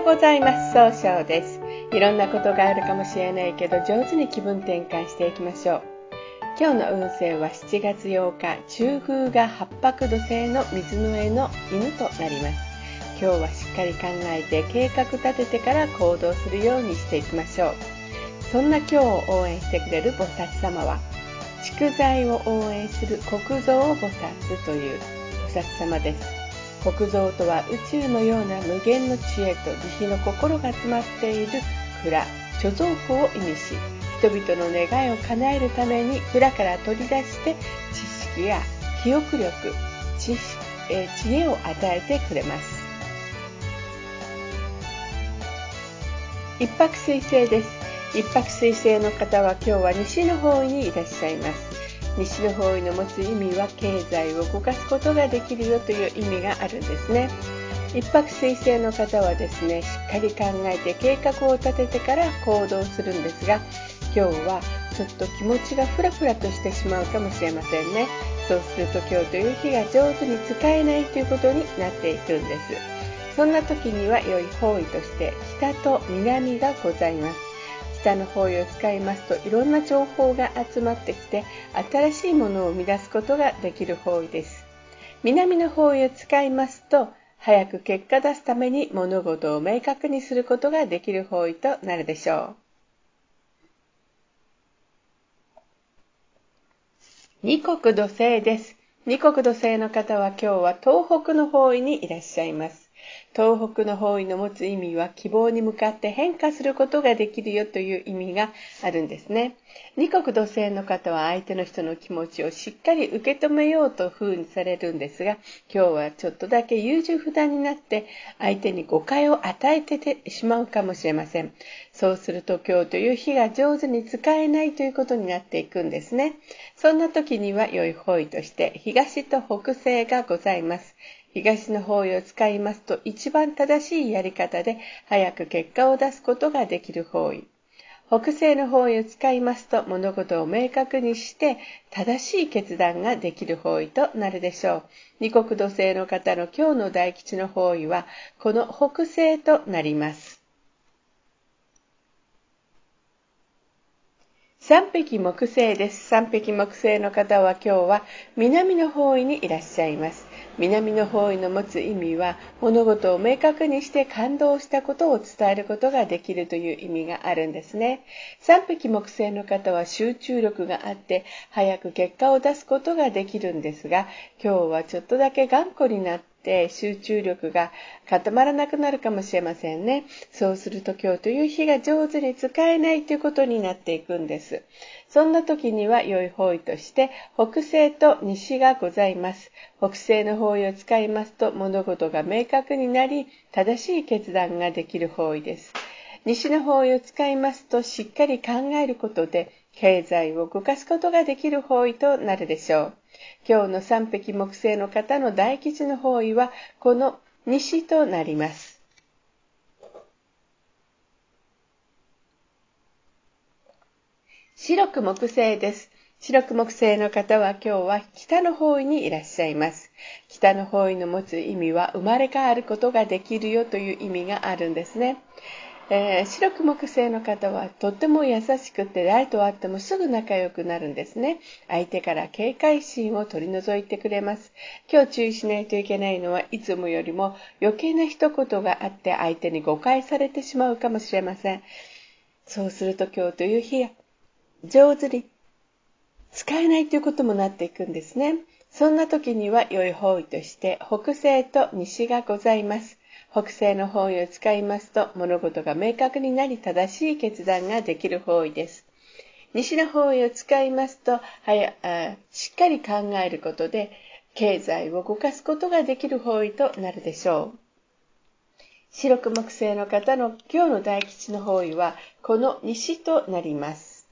ようございます。総称です。いろんなことがあるかもしれないけど上手に気分転換していきましょう。今日の運勢は7月8日中風が八白土星の水の絵の犬となります。今日はしっかり考えて計画立ててから行動するようにしていきましょう。そんな今日を応援してくれる菩薩様は蓄財を応援する国蔵菩薩という菩薩様です。国蔵とは宇宙のような無限の知恵と慈悲の心が詰まっている蔵貯蔵庫を意味し人々の願いを叶えるために蔵から取り出して知識や記憶力知え知恵を与えてくれます一泊水星です。一泊水星の方は今日は西の方にいらっしゃいます。西の方位の持つ意味は経済を動かすことができるよという意味があるんですね。一泊水星の方はですねしっかり考えて計画を立ててから行動するんですが今日はちょっと気持ちがフラフラとしてしまうかもしれませんね。そうすると今日という日が上手に使えないということになっていくんです。そんな時には良い方位として北と南がございます。北の方位を使いますといろんな情報が集まってきて新しいものを生み出すことができる方位です。南の方位を使いますと早く結果出すために物事を明確にすることができる方位となるでしょう。二国土星です。二国土星の方は今日は東北の方位にいらっしゃいます。東北の方位の持つ意味は希望に向かって変化することができるよという意味があるんですね。二国土星の方は相手の人の気持ちをしっかり受け止めようと風にされるんですが、今日はちょっとだけ優柔不断になって相手に誤解を与えててしまうかもしれません。そうすると今日という日が上手に使えないということになっていくんですね。そんな時には良い方位として東と北西がございます。東の方位を使いますと一番正しいやり方で早く結果を出すことができる方位。北西の方位を使いますと物事を明確にして正しい決断ができる方位となるでしょう。二国土星の方の今日の大吉の方位はこの北西となります。三匹木星です。三匹木星の方は今日は南の方位にいらっしゃいます。南の方位の持つ意味は物事を明確にして感動したことを伝えることができるという意味があるんですね。3匹木星の方は集中力があって早く結果を出すことができるんですが今日はちょっとだけ頑固になってって集中力が固まらなくなるかもしれませんね。そうすると今日という日が上手に使えないということになっていくんです。そんな時には良い方位として北西と西がございます。北西の方位を使いますと物事が明確になり正しい決断ができる方位です。西の方位を使いますとしっかり考えることで経済を動かすことができる方位となるでしょう。今日の三匹木星の方の大吉の方位はこの西となります。白く木星です。白く木星の方は今日は北の方位にいらっしゃいます。北の方位の持つ意味は生まれ変わることができるよという意味があるんですね。えー、白く木星の方はとっても優しくてライトあってもすぐ仲良くなるんですね。相手から警戒心を取り除いてくれます。今日注意しないといけないのはいつもよりも余計な一言があって相手に誤解されてしまうかもしれません。そうすると今日という日が上手に使えないということもなっていくんですね。そんな時には良い方位として北西と西がございます。北西の方位を使いますと物事が明確になり正しい決断ができる方位です。西の方位を使いますとはやしっかり考えることで経済を動かすことができる方位となるでしょう。白く木星の方の今日の大吉の方位はこの西となります。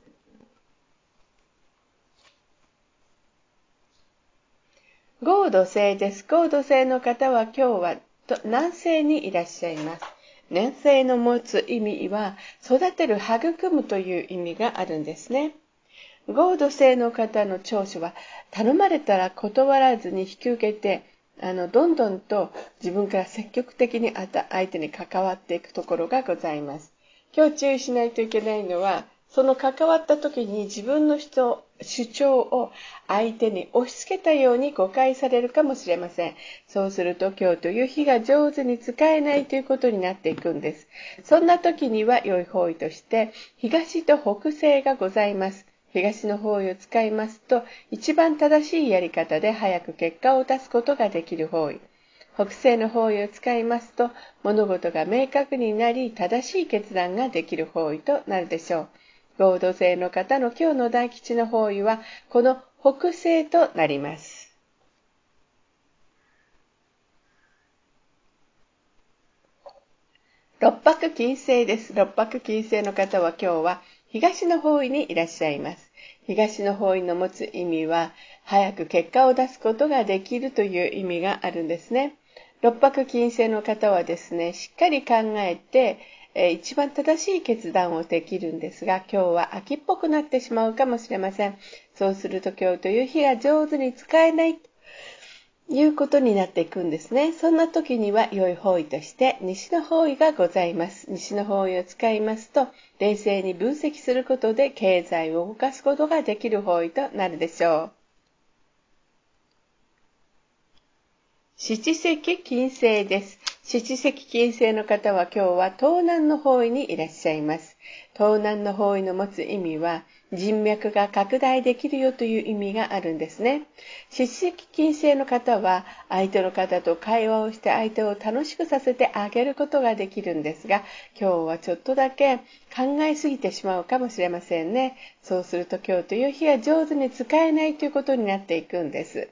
合土星です。合土星の方は今日はと南西にいらっしゃいます。南西の持つ意味は育てる育むという意味があるんですね。合土星の方の長所は頼まれたら断らずに引き受けてあのどんどんと自分から積極的に相手に関わっていくところがございます。今日注意しないといけないのはその関わった時に自分の人主張を相手に押し付けたように誤解されるかもしれません。そうすると今日という日が上手に使えないということになっていくんです。そんな時には良い方位として東と北西がございます。東の方位を使いますと一番正しいやり方で早く結果を出すことができる方位。北西の方位を使いますと物事が明確になり正しい決断ができる方位となるでしょう。合土星の方の今日の大吉の方位は、この北西となります。六白金星です。六白金星の方は今日は東の方位にいらっしゃいます。東の方位の持つ意味は、早く結果を出すことができるという意味があるんですね。六白金星の方はですね、しっかり考えて、え一番正しい決断をできるんですが、今日は秋っぽくなってしまうかもしれません。そうすると今日という日が上手に使えないということになっていくんですね。そんな時には良い方位として西の方位がございます。西の方位を使いますと、冷静に分析することで経済を動かすことができる方位となるでしょう。七石金星です。七石金星の方は今日は東南の方位にいらっしゃいます。東南の方位の持つ意味は人脈が拡大できるよという意味があるんですね。七石金星の方は相手の方と会話をして相手を楽しくさせてあげることができるんですが、今日はちょっとだけ考えすぎてしまうかもしれませんね。そうすると今日という日は上手に使えないということになっていくんです。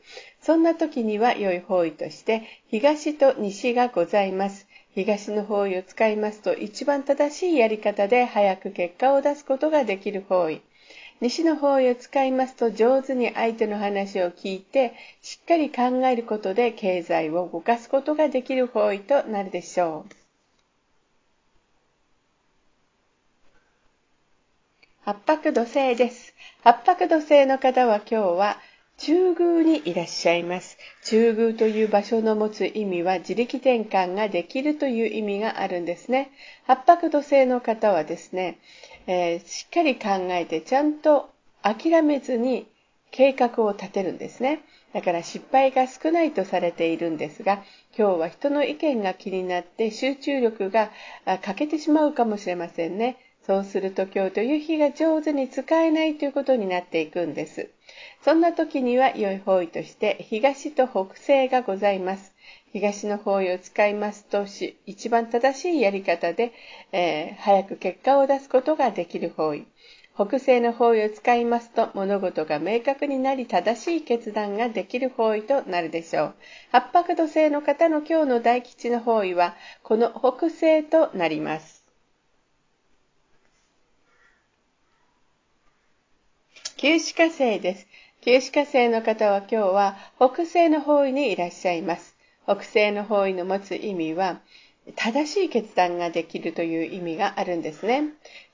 そんな時には良い方位として東と西がございます。東の方位を使いますと一番正しいやり方で早く結果を出すことができる方位。西の方位を使いますと上手に相手の話を聞いてしっかり考えることで経済を動かすことができる方位となるでしょう。八白土星です。八白土星の方は今日は中宮にいらっしゃいます。中宮という場所の持つ意味は自力転換ができるという意味があるんですね。八白土星の方はですね、えー、しっかり考えてちゃんと諦めずに計画を立てるんですね。だから失敗が少ないとされているんですが、今日は人の意見が気になって集中力が欠けてしまうかもしれませんね。そうすると今日という日が上手に使えないということになっていくんです。そんな時には良い方位として東と北西がございます。東の方位を使いますと一番正しいやり方で、えー、早く結果を出すことができる方位。北西の方位を使いますと物事が明確になり正しい決断ができる方位となるでしょう。八白土星の方の今日の大吉の方位はこの北西となります。旧歯科生です。旧歯科生の方は今日は北西の方位にいらっしゃいます。北西の方位の持つ意味は、正しい決断ができるという意味があるんですね。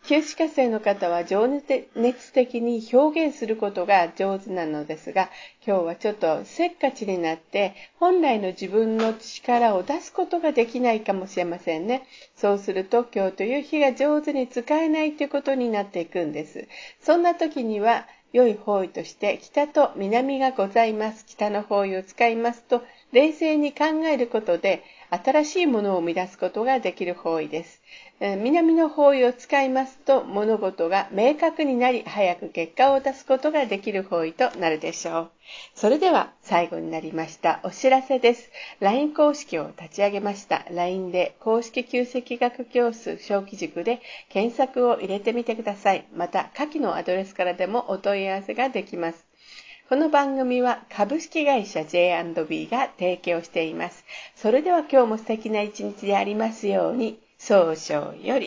旧歯科生の方は情熱的に表現することが上手なのですが、今日はちょっとせっかちになって、本来の自分の力を出すことができないかもしれませんね。そうすると今日という日が上手に使えないということになっていくんです。そんな時には、良い方位として北と南がございます。北の方位を使いますと、冷静に考えることで新しいものを生み出すことができる方位です。南の方位を使いますと物事が明確になり早く結果を出すことができる方位となるでしょう。それでは最後になりましたお知らせです。LINE 公式を立ち上げました。LINE で公式旧石学教室小規塾で検索を入れてみてください。また下記のアドレスからでもお問い合わせができます。この番組は株式会社 J&B が提供しています。それでは今日も素敵な一日でありますように。早々より。